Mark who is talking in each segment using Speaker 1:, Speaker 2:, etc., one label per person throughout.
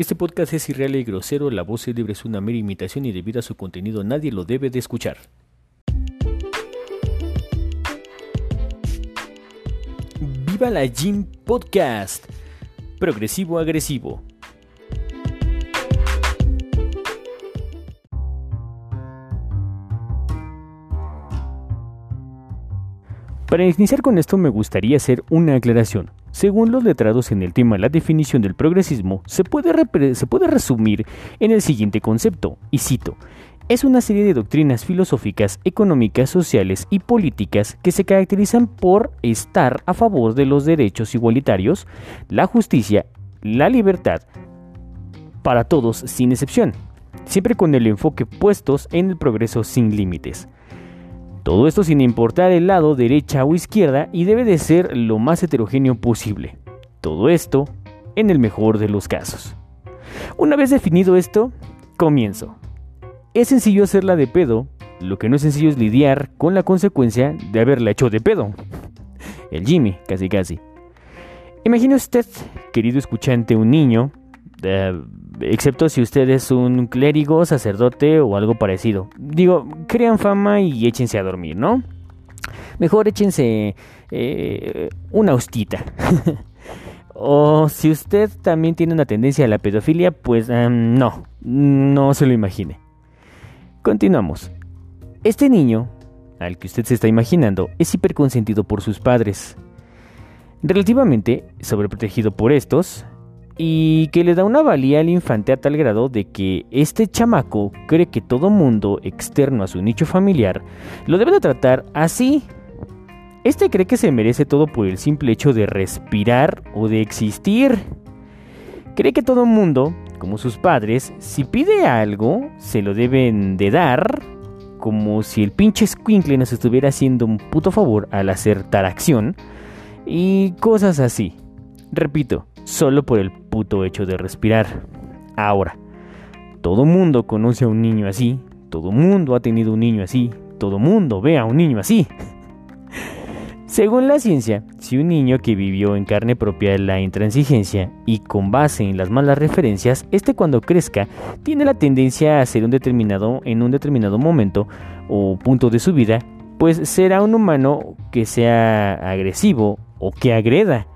Speaker 1: Este podcast es irreal y grosero, la voz libre es una mera imitación y debido a su contenido nadie lo debe de escuchar. Viva la Gym Podcast. Progresivo agresivo. Para iniciar con esto me gustaría hacer una aclaración. Según los letrados en el tema, la definición del progresismo se puede, se puede resumir en el siguiente concepto, y cito, es una serie de doctrinas filosóficas, económicas, sociales y políticas que se caracterizan por estar a favor de los derechos igualitarios, la justicia, la libertad, para todos sin excepción, siempre con el enfoque puestos en el progreso sin límites. Todo esto sin importar el lado derecha o izquierda y debe de ser lo más heterogéneo posible. Todo esto en el mejor de los casos. Una vez definido esto, comienzo. Es sencillo hacerla de pedo, lo que no es sencillo es lidiar con la consecuencia de haberla hecho de pedo. El Jimmy, casi casi. Imagine usted, querido escuchante, un niño eh, excepto si usted es un clérigo, sacerdote o algo parecido. Digo, crean fama y échense a dormir, ¿no? Mejor échense eh, una hostita. o si usted también tiene una tendencia a la pedofilia, pues em, no, no se lo imagine. Continuamos. Este niño, al que usted se está imaginando, es hiperconsentido por sus padres. Relativamente sobreprotegido por estos, y que le da una valía al infante a tal grado de que este chamaco cree que todo mundo externo a su nicho familiar lo debe de tratar así. Este cree que se merece todo por el simple hecho de respirar o de existir. Cree que todo mundo, como sus padres, si pide algo, se lo deben de dar, como si el pinche Squinkle nos estuviera haciendo un puto favor al hacer tal acción, y cosas así. Repito, solo por el puto hecho de respirar. Ahora, todo mundo conoce a un niño así, todo mundo ha tenido un niño así, todo mundo ve a un niño así. Según la ciencia, si un niño que vivió en carne propia la intransigencia y con base en las malas referencias, este cuando crezca tiene la tendencia a ser un determinado en un determinado momento o punto de su vida, pues será un humano que sea agresivo o que agreda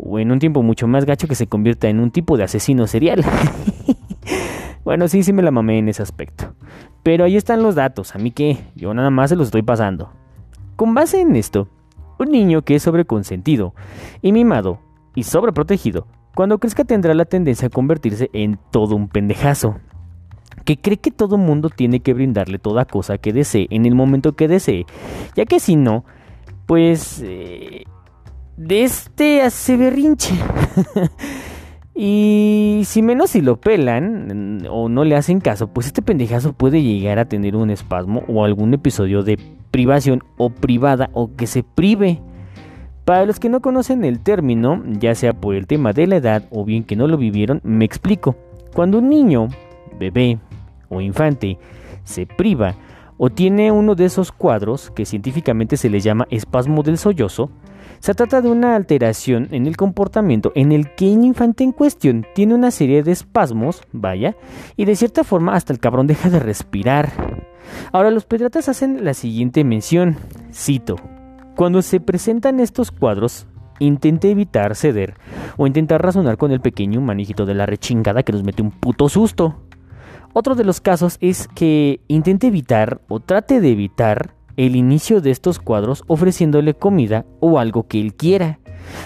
Speaker 1: o en un tiempo mucho más gacho que se convierta en un tipo de asesino serial. bueno, sí, sí me la mamé en ese aspecto. Pero ahí están los datos, a mí que yo nada más se los estoy pasando. Con base en esto, un niño que es sobreconsentido y mimado y sobreprotegido, cuando crezca tendrá la tendencia a convertirse en todo un pendejazo. Que cree que todo mundo tiene que brindarle toda cosa que desee en el momento que desee, ya que si no, pues eh, de este hace berrinche. y si menos si lo pelan o no le hacen caso, pues este pendejazo puede llegar a tener un espasmo o algún episodio de privación o privada o que se prive. Para los que no conocen el término, ya sea por el tema de la edad o bien que no lo vivieron, me explico. Cuando un niño, bebé o infante se priva o tiene uno de esos cuadros que científicamente se le llama espasmo del sollozo, se trata de una alteración en el comportamiento en el que el infante en cuestión tiene una serie de espasmos, vaya, y de cierta forma hasta el cabrón deja de respirar. Ahora los pediatras hacen la siguiente mención, cito, cuando se presentan estos cuadros, intente evitar ceder o intentar razonar con el pequeño manijito de la rechingada que nos mete un puto susto. Otro de los casos es que intente evitar o trate de evitar el inicio de estos cuadros ofreciéndole comida o algo que él quiera,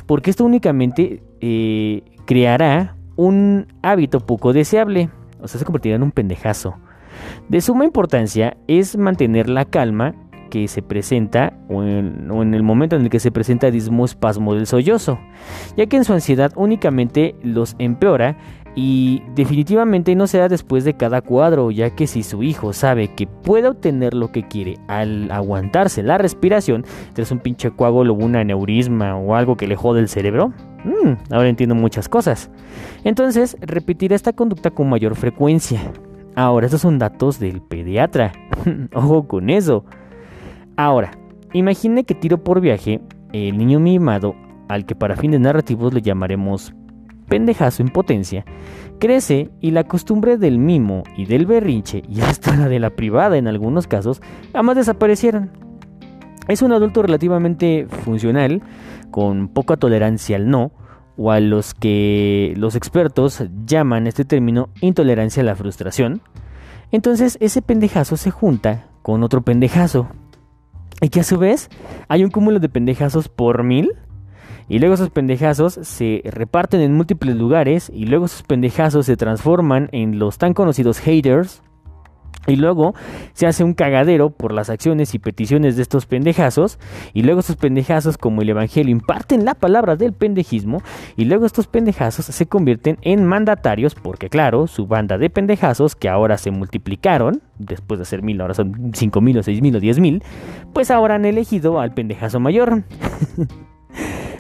Speaker 1: porque esto únicamente eh, creará un hábito poco deseable, o sea, se convertirá en un pendejazo. De suma importancia es mantener la calma que se presenta o en, el momento en el que se presenta espasmo del sollozo, ya que en su ansiedad únicamente los empeora y definitivamente no será después de cada cuadro, ya que si su hijo sabe que puede obtener lo que quiere al aguantarse la respiración, tras un pinche coágulo, un aneurisma o algo que le jode el cerebro, mmm, ahora entiendo muchas cosas. Entonces, repetirá esta conducta con mayor frecuencia. Ahora, estos son datos del pediatra. Ojo con eso. Ahora, imagine que tiro por viaje el niño mimado, al que para fines narrativos le llamaremos pendejazo en potencia, crece y la costumbre del mimo y del berrinche, y hasta la de la privada en algunos casos, jamás desaparecieron. Es un adulto relativamente funcional, con poca tolerancia al no, o a los que los expertos llaman este término intolerancia a la frustración. Entonces ese pendejazo se junta con otro pendejazo. Y que a su vez hay un cúmulo de pendejazos por mil. Y luego esos pendejazos se reparten en múltiples lugares. Y luego esos pendejazos se transforman en los tan conocidos haters. Y luego se hace un cagadero por las acciones y peticiones de estos pendejazos. Y luego estos pendejazos, como el Evangelio, imparten la palabra del pendejismo. Y luego estos pendejazos se convierten en mandatarios. Porque claro, su banda de pendejazos, que ahora se multiplicaron, después de ser mil, ahora son cinco mil o seis mil o diez mil, pues ahora han elegido al pendejazo mayor.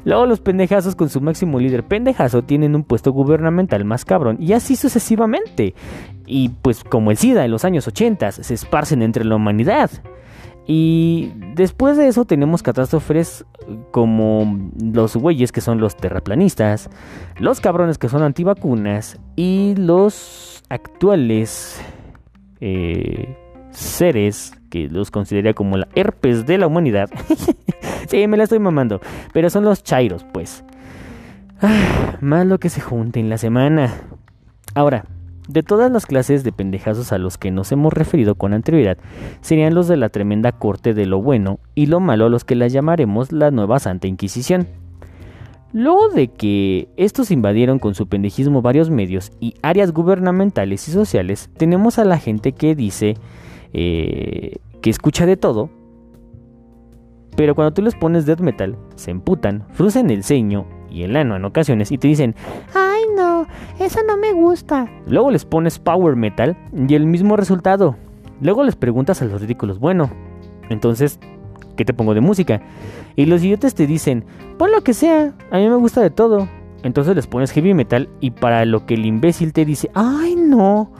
Speaker 1: Luego los pendejazos con su máximo líder pendejazo tienen un puesto gubernamental más cabrón y así sucesivamente. Y pues como el SIDA en los años 80 se esparcen entre la humanidad. Y después de eso tenemos catástrofes como los güeyes que son los terraplanistas, los cabrones que son antivacunas y los actuales eh, seres que los consideraría como la herpes de la humanidad. sí, me la estoy mamando, pero son los chairos, pues. Ah, más lo que se junte en la semana. Ahora, de todas las clases de pendejazos a los que nos hemos referido con anterioridad, serían los de la tremenda corte de lo bueno y lo malo los que las llamaremos la nueva Santa Inquisición. Luego de que estos invadieron con su pendejismo varios medios y áreas gubernamentales y sociales, tenemos a la gente que dice eh, que escucha de todo, pero cuando tú les pones death metal, se emputan, fruncen el ceño y el ano en ocasiones y te dicen,
Speaker 2: ay no, eso no me gusta.
Speaker 1: Luego les pones power metal y el mismo resultado. Luego les preguntas a los ridículos, bueno, entonces, ¿qué te pongo de música? Y los idiotas te dicen, pon lo que sea, a mí me gusta de todo. Entonces les pones heavy metal y para lo que el imbécil te dice, ay no,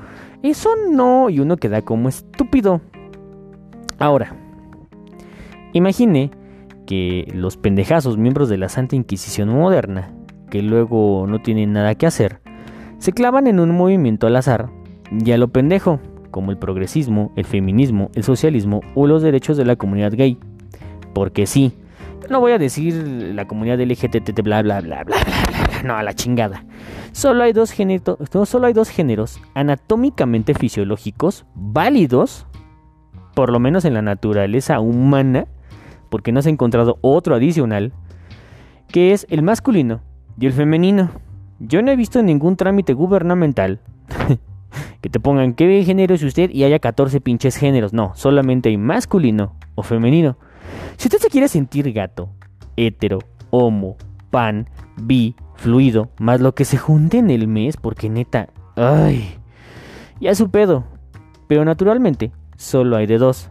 Speaker 1: eso no, y uno queda como estúpido. Ahora, imagine que los pendejazos miembros de la Santa Inquisición moderna, que luego no tienen nada que hacer, se clavan en un movimiento al azar y a lo pendejo, como el progresismo, el feminismo, el socialismo o los derechos de la comunidad gay. Porque sí, no voy a decir la comunidad LGTT, bla, bla, bla, bla, bla, bla, no, a la chingada. Solo hay dos, solo hay dos géneros anatómicamente fisiológicos válidos, por lo menos en la naturaleza humana, porque no se ha encontrado otro adicional, que es el masculino y el femenino. Yo no he visto ningún trámite gubernamental que te pongan qué género es usted y haya 14 pinches géneros. No, solamente hay masculino o femenino. Si usted se quiere sentir gato, hetero, homo, pan, bi, fluido, más lo que se junte en el mes, porque neta, ay, ya su pedo. Pero naturalmente, solo hay de dos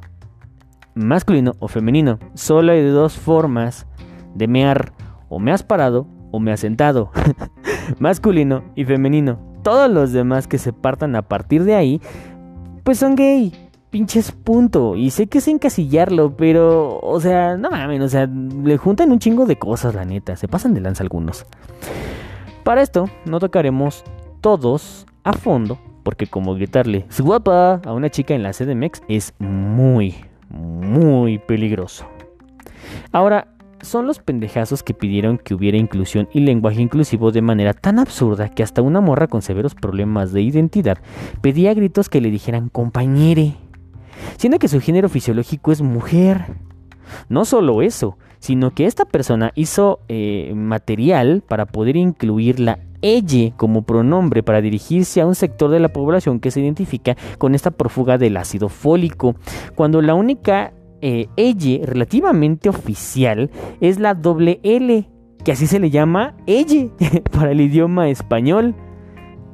Speaker 1: masculino o femenino. Solo hay dos formas de mear. O me has parado o me has sentado. masculino y femenino. Todos los demás que se partan a partir de ahí, pues son gay. Pinches punto. Y sé que es encasillarlo, pero, o sea, no mames, o sea, le juntan un chingo de cosas, la neta. Se pasan de lanza algunos. Para esto, no tocaremos todos a fondo, porque como gritarle su guapa a una chica en la CDMX es muy, muy peligroso. Ahora, son los pendejazos que pidieron que hubiera inclusión y lenguaje inclusivo de manera tan absurda que hasta una morra con severos problemas de identidad pedía gritos que le dijeran compañere, siendo que su género fisiológico es mujer. No solo eso, sino que esta persona hizo eh, material para poder incluir la ella como pronombre para dirigirse a un sector de la población que se identifica con esta prófuga del ácido fólico, cuando la única eh, relativamente oficial es la doble L, que así se le llama ella para el idioma español.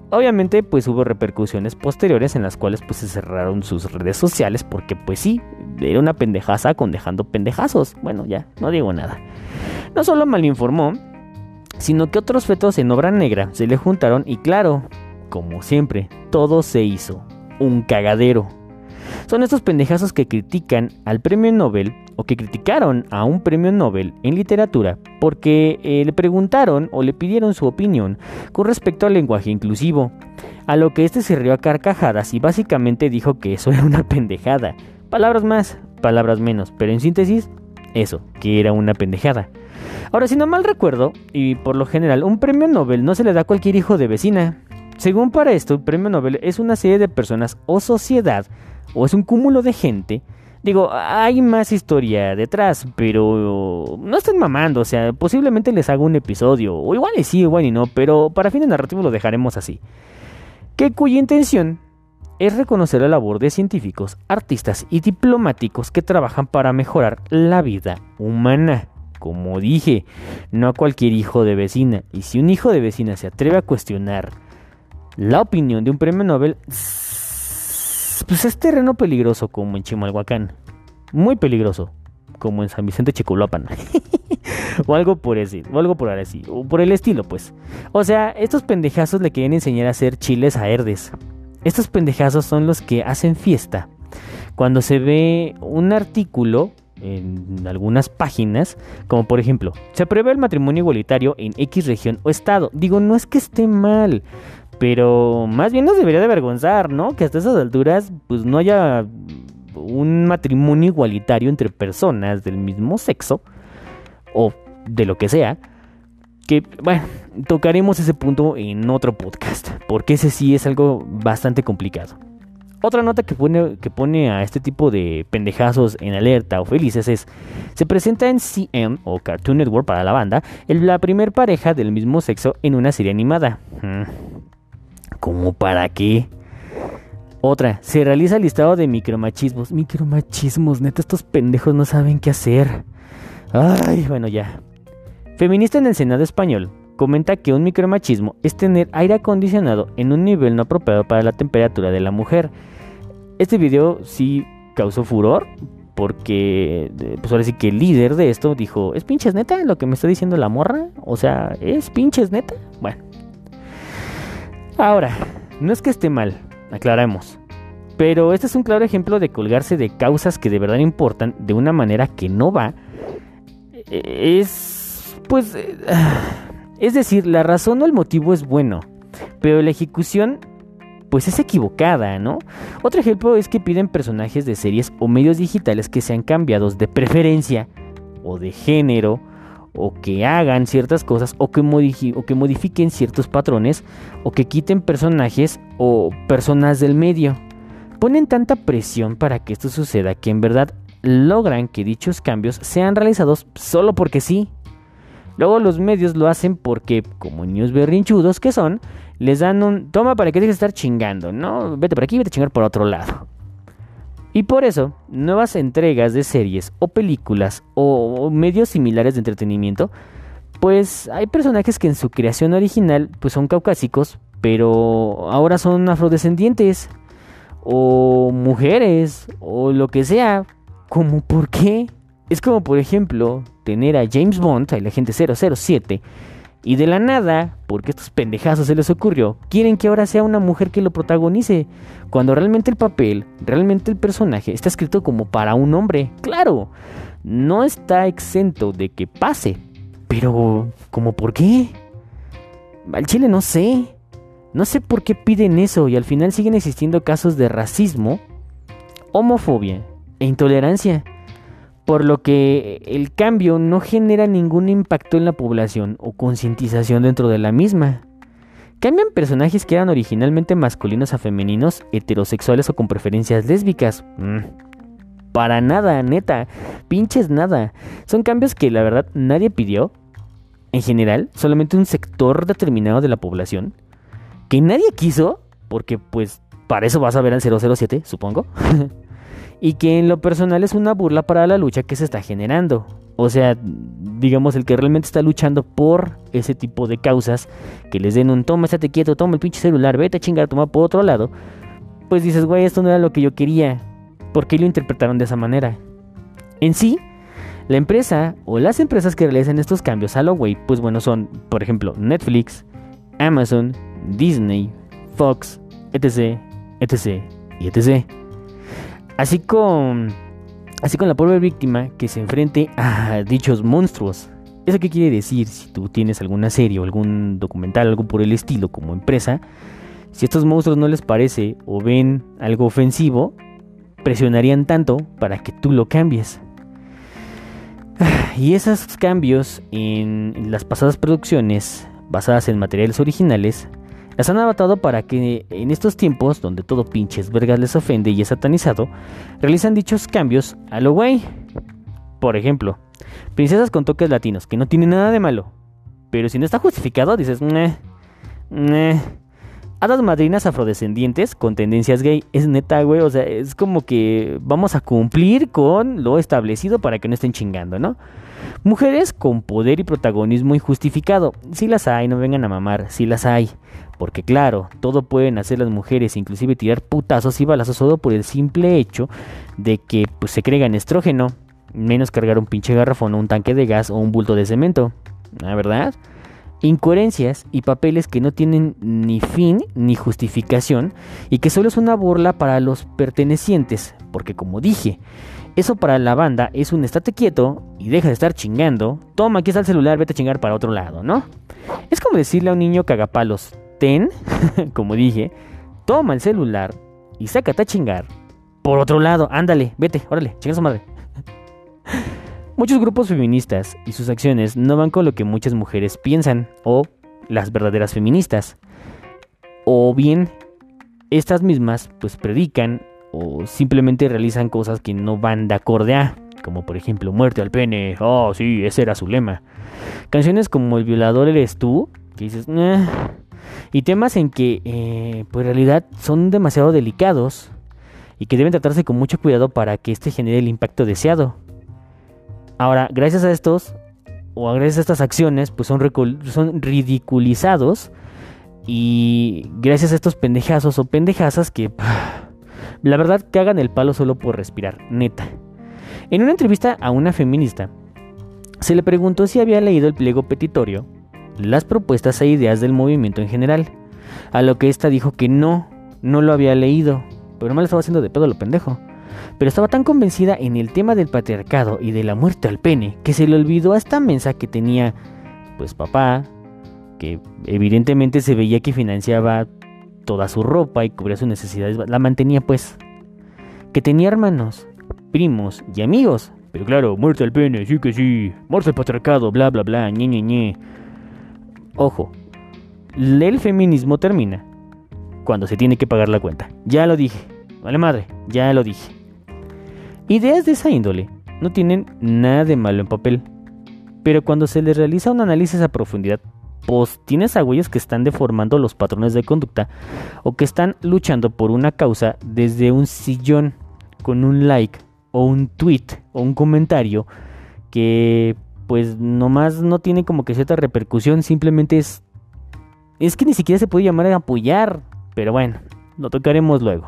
Speaker 1: Obviamente pues hubo repercusiones posteriores en las cuales pues se cerraron sus redes sociales porque pues sí, era una pendejaza con dejando pendejazos. Bueno, ya, no digo nada. No solo malinformó, sino que otros fetos en obra negra se le juntaron y claro, como siempre, todo se hizo un cagadero. Son estos pendejazos que critican al premio Nobel o que criticaron a un premio Nobel en literatura porque eh, le preguntaron o le pidieron su opinión con respecto al lenguaje inclusivo, a lo que este se rió a carcajadas y básicamente dijo que eso era una pendejada. Palabras más, palabras menos, pero en síntesis, eso, que era una pendejada. Ahora, si no mal recuerdo, y por lo general, un premio Nobel no se le da a cualquier hijo de vecina. Según para esto, el premio Nobel es una serie de personas o sociedad, o es un cúmulo de gente. Digo, hay más historia detrás, pero no estén mamando, o sea, posiblemente les haga un episodio, o igual y sí, igual y no, pero para fines narrativos lo dejaremos así. Que cuya intención es reconocer la labor de científicos, artistas y diplomáticos que trabajan para mejorar la vida humana. Como dije, no a cualquier hijo de vecina. Y si un hijo de vecina se atreve a cuestionar la opinión de un premio Nobel, pues es terreno peligroso como en Chimalhuacán. Muy peligroso, como en San Vicente Chicoloapan. o algo por ese, o algo por así, o por el estilo, pues. O sea, estos pendejazos le quieren enseñar a hacer chiles a herdes. Estos pendejazos son los que hacen fiesta. Cuando se ve un artículo en algunas páginas, como por ejemplo, se aprueba el matrimonio igualitario en X región o estado. Digo, no es que esté mal, pero más bien nos debería de avergonzar, ¿no? Que hasta esas alturas pues no haya un matrimonio igualitario entre personas del mismo sexo o de lo que sea. Que, bueno, tocaremos ese punto en otro podcast, porque ese sí es algo bastante complicado. Otra nota que pone, que pone a este tipo de pendejazos en alerta o felices es, se presenta en CM o Cartoon Network para la banda, la primer pareja del mismo sexo en una serie animada. Hmm. ¿Cómo para qué? Otra, se realiza el listado de micromachismos. Micromachismos, neta, estos pendejos no saben qué hacer. Ay, bueno, ya. Feminista en el Senado español comenta que un micromachismo es tener aire acondicionado en un nivel no apropiado para la temperatura de la mujer. Este video sí causó furor porque, eh, pues ahora sí que el líder de esto dijo, ¿es pinches neta lo que me está diciendo la morra? O sea, ¿es pinches neta? Bueno. Ahora, no es que esté mal, aclaramos. Pero este es un claro ejemplo de colgarse de causas que de verdad importan de una manera que no va. E-, es, pues, eh, es decir, la razón o el motivo es bueno, pero la ejecución pues es equivocada, ¿no? Otro ejemplo es que piden personajes de series o medios digitales que sean cambiados de preferencia o de género o que hagan ciertas cosas o que, o que modifiquen ciertos patrones o que quiten personajes o personas del medio. Ponen tanta presión para que esto suceda que en verdad logran que dichos cambios sean realizados solo porque sí. Luego los medios lo hacen porque, como niños berrinchudos que son, les dan un toma para que dejes de estar chingando, ¿no? Vete por aquí, vete a chingar por otro lado. Y por eso, nuevas entregas de series o películas o medios similares de entretenimiento, pues hay personajes que en su creación original pues son caucásicos, pero ahora son afrodescendientes o mujeres o lo que sea. ¿Cómo por qué? Es como por ejemplo tener a James Bond, el agente 007, y de la nada, porque estos pendejazos se les ocurrió, quieren que ahora sea una mujer que lo protagonice, cuando realmente el papel, realmente el personaje está escrito como para un hombre. Claro, no está exento de que pase, pero ¿cómo por qué? Al chile no sé. No sé por qué piden eso y al final siguen existiendo casos de racismo, homofobia e intolerancia por lo que el cambio no genera ningún impacto en la población o concientización dentro de la misma. Cambian personajes que eran originalmente masculinos a femeninos, heterosexuales o con preferencias lésbicas. Mm. Para nada, neta, pinches nada. Son cambios que la verdad nadie pidió. En general, solamente un sector determinado de la población. Que nadie quiso, porque pues para eso vas a ver al 007, supongo. y que en lo personal es una burla para la lucha que se está generando. O sea, digamos, el que realmente está luchando por ese tipo de causas, que les den un toma, estate quieto, toma el pinche celular, vete a chingar, toma por otro lado, pues dices, güey, esto no era lo que yo quería. ¿Por qué lo interpretaron de esa manera? En sí, la empresa o las empresas que realizan estos cambios a lo güey, pues bueno, son, por ejemplo, Netflix, Amazon, Disney, Fox, etc, etc y etc. Así con, así con la pobre víctima que se enfrente a dichos monstruos. ¿Eso qué quiere decir? Si tú tienes alguna serie o algún documental, algo por el estilo como empresa, si estos monstruos no les parece o ven algo ofensivo, presionarían tanto para que tú lo cambies. Y esos cambios en las pasadas producciones basadas en materiales originales las han adaptado para que en estos tiempos, donde todo pinches vergas les ofende y es satanizado, realizan dichos cambios a lo güey. Por ejemplo, princesas con toques latinos, que no tienen nada de malo. Pero si no está justificado, dices, meh, meh. Hadas madrinas afrodescendientes con tendencias gay. Es neta, güey. O sea, es como que vamos a cumplir con lo establecido para que no estén chingando, ¿no? Mujeres con poder y protagonismo injustificado. Si las hay, no vengan a mamar. Si las hay. Porque claro, todo pueden hacer las mujeres, inclusive tirar putazos y balazos solo por el simple hecho de que pues, se cregan estrógeno. Menos cargar un pinche garrafón o un tanque de gas o un bulto de cemento. ¿La verdad? incoherencias y papeles que no tienen ni fin ni justificación y que solo es una burla para los pertenecientes, porque como dije, eso para la banda es un estate quieto y deja de estar chingando, toma aquí está el celular, vete a chingar para otro lado, ¿no? Es como decirle a un niño cagapalos, ten, como dije, toma el celular y sácate a chingar por otro lado, ándale, vete, órale, chinga su madre. Muchos grupos feministas y sus acciones no van con lo que muchas mujeres piensan o las verdaderas feministas. O bien estas mismas pues predican o simplemente realizan cosas que no van de acorde a, como por ejemplo muerte al pene, oh sí, ese era su lema. Canciones como El violador eres tú, que dices, y temas en que eh, pues en realidad son demasiado delicados y que deben tratarse con mucho cuidado para que este genere el impacto deseado. Ahora, gracias a estos, o gracias a estas acciones, pues son, son ridiculizados. Y gracias a estos pendejazos o pendejazas que, la verdad, cagan el palo solo por respirar, neta. En una entrevista a una feminista, se le preguntó si había leído el pliego petitorio, las propuestas e ideas del movimiento en general. A lo que ésta dijo que no, no lo había leído, pero no lo estaba haciendo de pedo lo pendejo pero estaba tan convencida en el tema del patriarcado y de la muerte al pene que se le olvidó a esta mensa que tenía, pues papá, que evidentemente se veía que financiaba toda su ropa y cubría sus necesidades, la mantenía pues, que tenía hermanos, primos y amigos, pero claro, muerte al pene, sí que sí, muerte al patriarcado, bla bla bla, ñe ñe ñe. Ojo, el feminismo termina cuando se tiene que pagar la cuenta. Ya lo dije, vale madre, ya lo dije. Ideas de esa índole no tienen nada de malo en papel, pero cuando se les realiza un análisis a profundidad, pues tienes a güeyes que están deformando los patrones de conducta o que están luchando por una causa desde un sillón con un like o un tweet o un comentario que pues nomás no tiene como que cierta repercusión, simplemente es es que ni siquiera se puede llamar apoyar, pero bueno, lo tocaremos luego.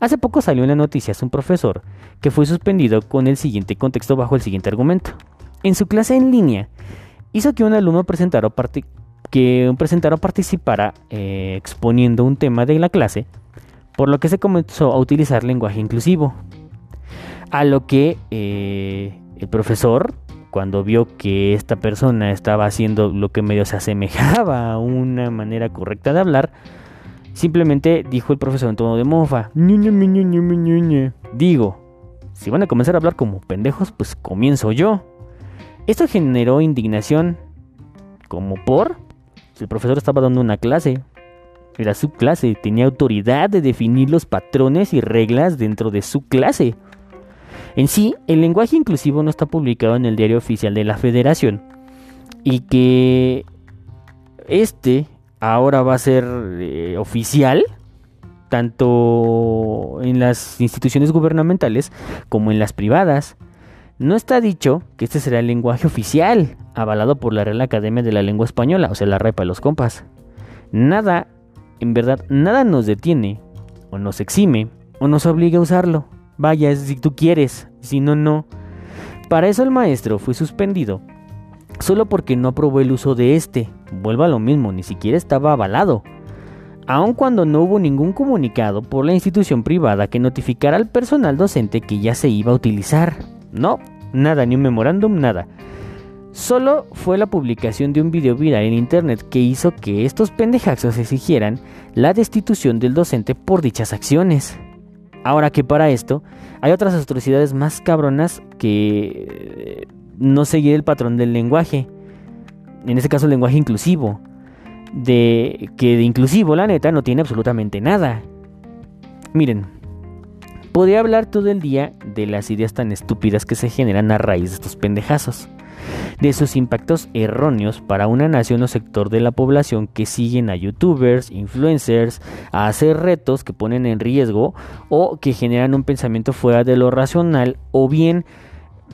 Speaker 1: Hace poco salió en las noticias un profesor que fue suspendido con el siguiente contexto bajo el siguiente argumento. En su clase en línea, hizo que un alumno presentara que presentara participara eh, exponiendo un tema de la clase, por lo que se comenzó a utilizar lenguaje inclusivo. A lo que eh, el profesor, cuando vio que esta persona estaba haciendo lo que medio se asemejaba a una manera correcta de hablar, Simplemente dijo el profesor en tono de mofa. Digo, si van a comenzar a hablar como pendejos, pues comienzo yo. Esto generó indignación. Como por... El profesor estaba dando una clase. Era su clase. Tenía autoridad de definir los patrones y reglas dentro de su clase. En sí, el lenguaje inclusivo no está publicado en el diario oficial de la federación. Y que este ahora va a ser eh, oficial, tanto en las instituciones gubernamentales como en las privadas. No está dicho que este será el lenguaje oficial, avalado por la Real Academia de la Lengua Española, o sea, la REPA de los compas. Nada, en verdad, nada nos detiene, o nos exime, o nos obliga a usarlo. Vaya, si tú quieres, si no, no. Para eso el maestro fue suspendido solo porque no aprobó el uso de este. Vuelva a lo mismo, ni siquiera estaba avalado. aun cuando no hubo ningún comunicado por la institución privada que notificara al personal docente que ya se iba a utilizar. No, nada, ni un memorándum, nada. Solo fue la publicación de un video viral en internet que hizo que estos pendejazos exigieran la destitución del docente por dichas acciones. Ahora que para esto hay otras atrocidades más cabronas que eh, no seguir el patrón del lenguaje. En este caso el lenguaje inclusivo. De que de inclusivo la neta no tiene absolutamente nada. Miren, podría hablar todo el día de las ideas tan estúpidas que se generan a raíz de estos pendejazos de sus impactos erróneos para una nación o sector de la población que siguen a youtubers, influencers, a hacer retos que ponen en riesgo o que generan un pensamiento fuera de lo racional o bien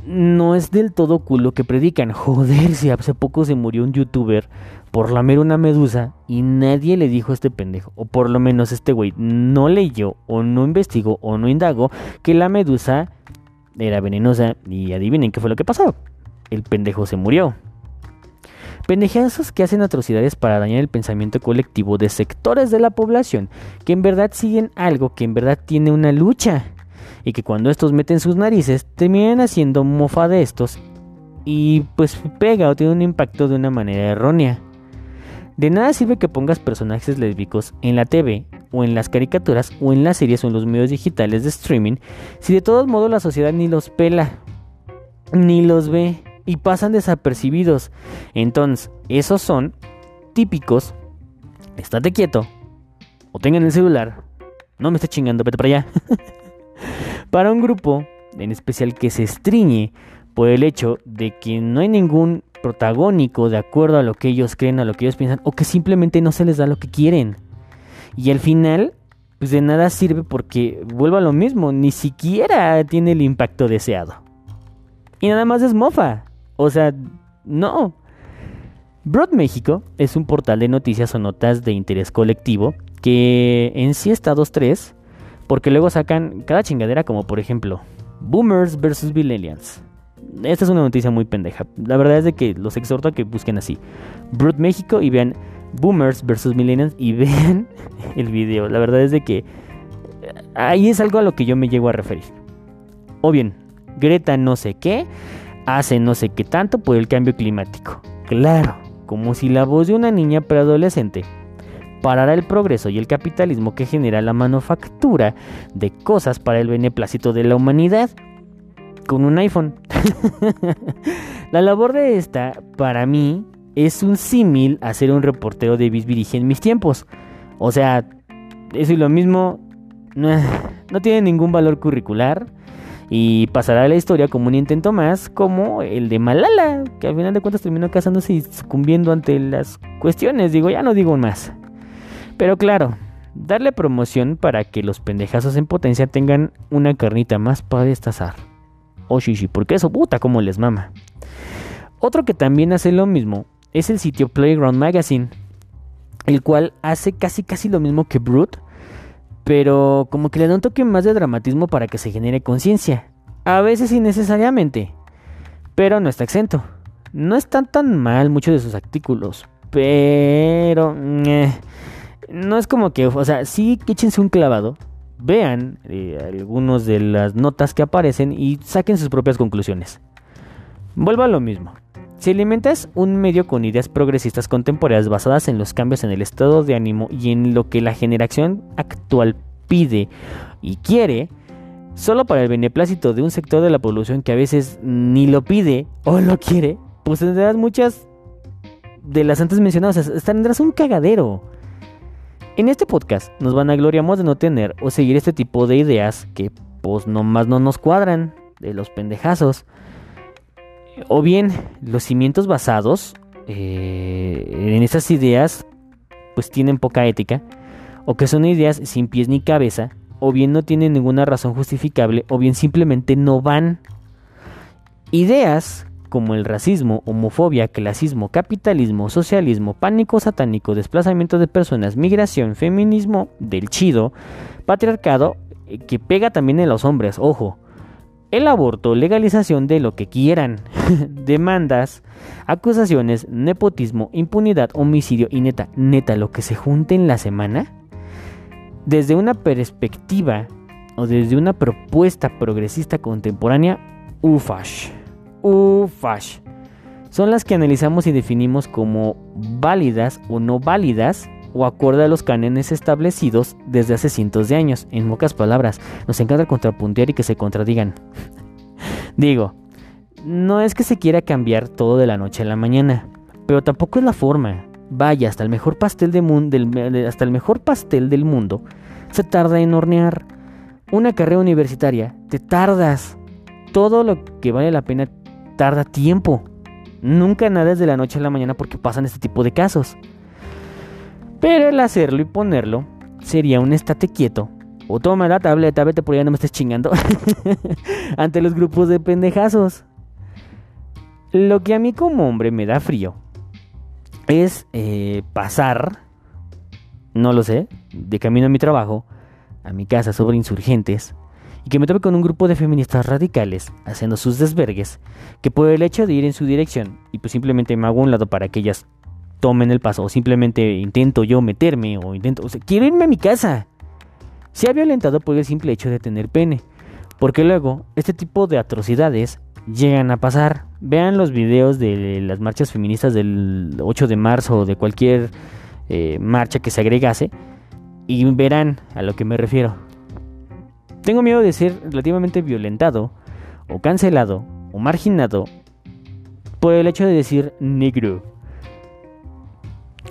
Speaker 1: no es del todo cool lo que predican. Joder, si hace poco se murió un youtuber por lamer una medusa y nadie le dijo a este pendejo, o por lo menos este güey no leyó o no investigó o no indagó que la medusa era venenosa y adivinen qué fue lo que pasó el pendejo se murió. Pendejazos que hacen atrocidades para dañar el pensamiento colectivo de sectores de la población que en verdad siguen algo que en verdad tiene una lucha y que cuando estos meten sus narices terminan haciendo mofa de estos y pues pega o tiene un impacto de una manera errónea. De nada sirve que pongas personajes lésbicos en la TV o en las caricaturas o en las series o en los medios digitales de streaming si de todos modos la sociedad ni los pela ni los ve y pasan desapercibidos. Entonces, esos son típicos. Estate quieto. O tengan el celular. No me esté chingando, vete para allá. para un grupo, en especial que se estriñe por el hecho de que no hay ningún protagónico de acuerdo a lo que ellos creen, a lo que ellos piensan, o que simplemente no se les da lo que quieren. Y al final, pues de nada sirve porque vuelvo a lo mismo, ni siquiera tiene el impacto deseado. Y nada más es mofa. O sea, no. Broad México es un portal de noticias o notas de interés colectivo que en sí está 2-3 porque luego sacan cada chingadera como por ejemplo Boomers versus Millennials. Esta es una noticia muy pendeja. La verdad es de que los exhorto a que busquen así. Broad México y vean Boomers versus Millennials y vean el video. La verdad es de que ahí es algo a lo que yo me llego a referir. O bien, Greta no sé qué hace no sé qué tanto por el cambio climático. Claro, como si la voz de una niña preadolescente parara el progreso y el capitalismo que genera la manufactura de cosas para el beneplácito de la humanidad con un iPhone. la labor de esta, para mí, es un símil a ser un reportero de Bisbirige en mis tiempos. O sea, eso y lo mismo no tiene ningún valor curricular y pasará a la historia como un intento más como el de Malala, que al final de cuentas terminó casándose y sucumbiendo ante las cuestiones, digo, ya no digo más. Pero claro, darle promoción para que los pendejazos en potencia tengan una carnita más para destazar. Oh shishi, porque eso puta como les mama. Otro que también hace lo mismo es el sitio Playground Magazine, el cual hace casi casi lo mismo que Brute, pero como que le da un toque más de dramatismo para que se genere conciencia. A veces innecesariamente, pero no está exento. No están tan mal muchos de sus artículos, pero eh, no es como que, o sea, sí échense un clavado, vean eh, algunos de las notas que aparecen y saquen sus propias conclusiones. Vuelvo a lo mismo. Si alimentas un medio con ideas progresistas contemporáneas basadas en los cambios en el estado de ánimo y en lo que la generación actual pide y quiere, solo para el beneplácito de un sector de la población que a veces ni lo pide o lo quiere, pues tendrás muchas de las antes mencionadas, tendrás un cagadero. En este podcast nos van a gloriamos de no tener o seguir este tipo de ideas que pues nomás no nos cuadran, de los pendejazos. O bien, los cimientos basados eh, en esas ideas, pues tienen poca ética, o que son ideas sin pies ni cabeza, o bien no tienen ninguna razón justificable, o bien simplemente no van. Ideas como el racismo, homofobia, clasismo, capitalismo, socialismo, pánico satánico, desplazamiento de personas, migración, feminismo, del chido, patriarcado, eh, que pega también en los hombres, ojo, el aborto, legalización de lo que quieran, demandas, acusaciones, nepotismo, impunidad, homicidio y neta, neta, lo que se junte en la semana, desde una perspectiva o desde una propuesta progresista contemporánea, ufash. Ufash. Son las que analizamos y definimos como válidas o no válidas o acorde a los cánones establecidos desde hace cientos de años. En pocas palabras, nos encanta contrapuntear y que se contradigan. Digo, no es que se quiera cambiar todo de la noche a la mañana, pero tampoco es la forma. Vaya, hasta el mejor pastel del hasta el mejor pastel del mundo se tarda en hornear. Una carrera universitaria, te tardas. Todo lo que vale la pena tarda tiempo. Nunca nada es de la noche a la mañana porque pasan este tipo de casos. Pero el hacerlo y ponerlo sería un estate quieto. O toma la tableta, vete por allá, no me estés chingando. Ante los grupos de pendejazos. Lo que a mí como hombre me da frío es eh, pasar, no lo sé, de camino a mi trabajo, a mi casa sobre insurgentes, y que me tope con un grupo de feministas radicales haciendo sus desvergues, que por el hecho de ir en su dirección, y pues simplemente me hago un lado para que ellas tomen el paso, o simplemente intento yo meterme, o intento, o sea, quiero irme a mi casa. Se ha violentado por el simple hecho de tener pene, porque luego este tipo de atrocidades llegan a pasar. Vean los videos de las marchas feministas del 8 de marzo o de cualquier eh, marcha que se agregase y verán a lo que me refiero. Tengo miedo de ser relativamente violentado o cancelado o marginado por el hecho de decir negro.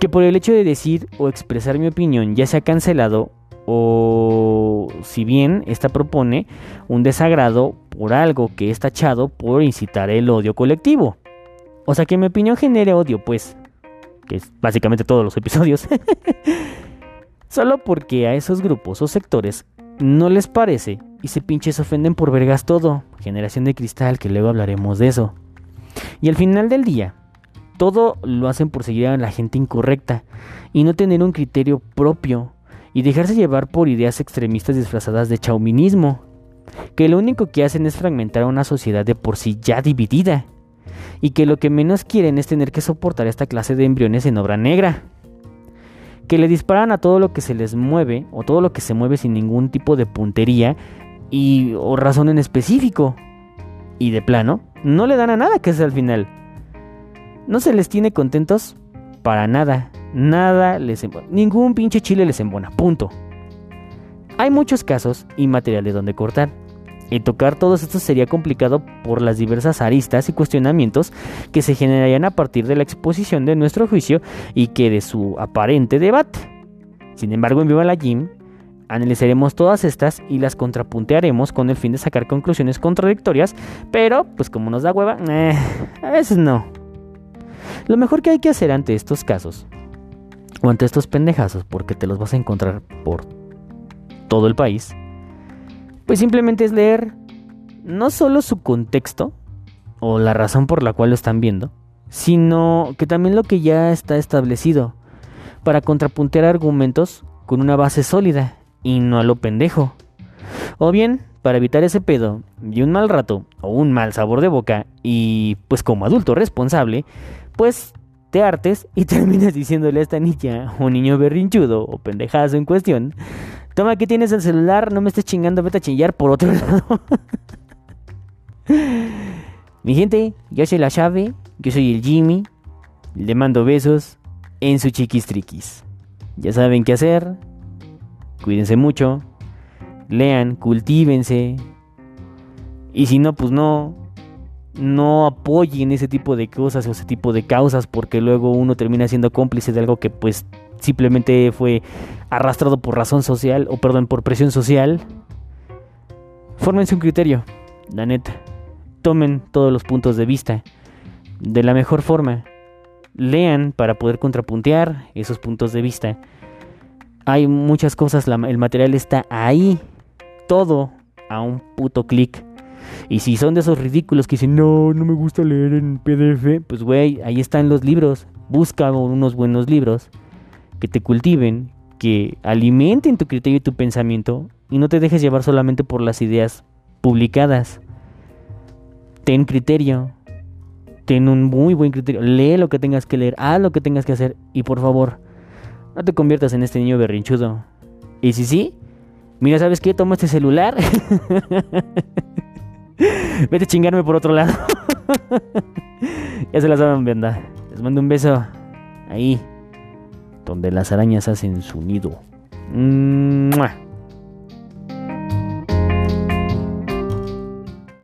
Speaker 1: Que por el hecho de decir o expresar mi opinión ya sea cancelado o si bien esta propone un desagrado por algo que es tachado por incitar el odio colectivo. O sea que mi opinión genere odio, pues, que es básicamente todos los episodios. Solo porque a esos grupos o sectores no les parece y se pinches ofenden por vergas todo. Generación de cristal, que luego hablaremos de eso. Y al final del día, todo lo hacen por seguir a la gente incorrecta y no tener un criterio propio y dejarse llevar por ideas extremistas disfrazadas de chauminismo, que lo único que hacen es fragmentar a una sociedad de por sí ya dividida, y que lo que menos quieren es tener que soportar esta clase de embriones en obra negra, que le disparan a todo lo que se les mueve o todo lo que se mueve sin ningún tipo de puntería y o razón en específico. Y de plano, no le dan a nada que es al final. No se les tiene contentos para nada. Nada les embona. Ningún pinche chile les embona. Punto. Hay muchos casos y materiales donde cortar. Y tocar todos estos sería complicado por las diversas aristas y cuestionamientos que se generarían a partir de la exposición de nuestro juicio y que de su aparente debate. Sin embargo, en Viva la Gym analizaremos todas estas y las contrapuntearemos con el fin de sacar conclusiones contradictorias, pero pues como nos da hueva, eh, a veces no. Lo mejor que hay que hacer ante estos casos o ante estos pendejazos, porque te los vas a encontrar por todo el país, pues simplemente es leer no solo su contexto o la razón por la cual lo están viendo, sino que también lo que ya está establecido para contrapuntear argumentos con una base sólida y no a lo pendejo. O bien, para evitar ese pedo y un mal rato o un mal sabor de boca y pues como adulto responsable, pues te artes y terminas diciéndole a esta niña o niño berrinchudo o pendejazo en cuestión, toma que tienes el celular, no me estés chingando, vete a chillar por otro lado. Mi gente, yo soy la llave, yo soy el Jimmy, le mando besos en su chiquis triquis. Ya saben qué hacer, cuídense mucho, lean, cultívense, y si no, pues no, no apoyen ese tipo de cosas o ese tipo de causas porque luego uno termina siendo cómplice de algo que pues simplemente fue arrastrado por razón social o perdón por presión social. Fórmense un criterio la neta. Tomen todos los puntos de vista de la mejor forma. Lean para poder contrapuntear esos puntos de vista. Hay muchas cosas el material está ahí. Todo a un puto clic y si son de esos ridículos que dicen, no, no me gusta leer en PDF, pues güey, ahí están los libros. Busca unos buenos libros que te cultiven, que alimenten tu criterio y tu pensamiento y no te dejes llevar solamente por las ideas publicadas. Ten criterio, ten un muy buen criterio, lee lo que tengas que leer, haz lo que tengas que hacer y por favor, no te conviertas en este niño berrinchudo Y si sí, mira, ¿sabes qué? Toma este celular. Vete a chingarme por otro lado. ya se la saben, venda. Les mando un beso. Ahí. Donde las arañas hacen su nido. ¡Mua!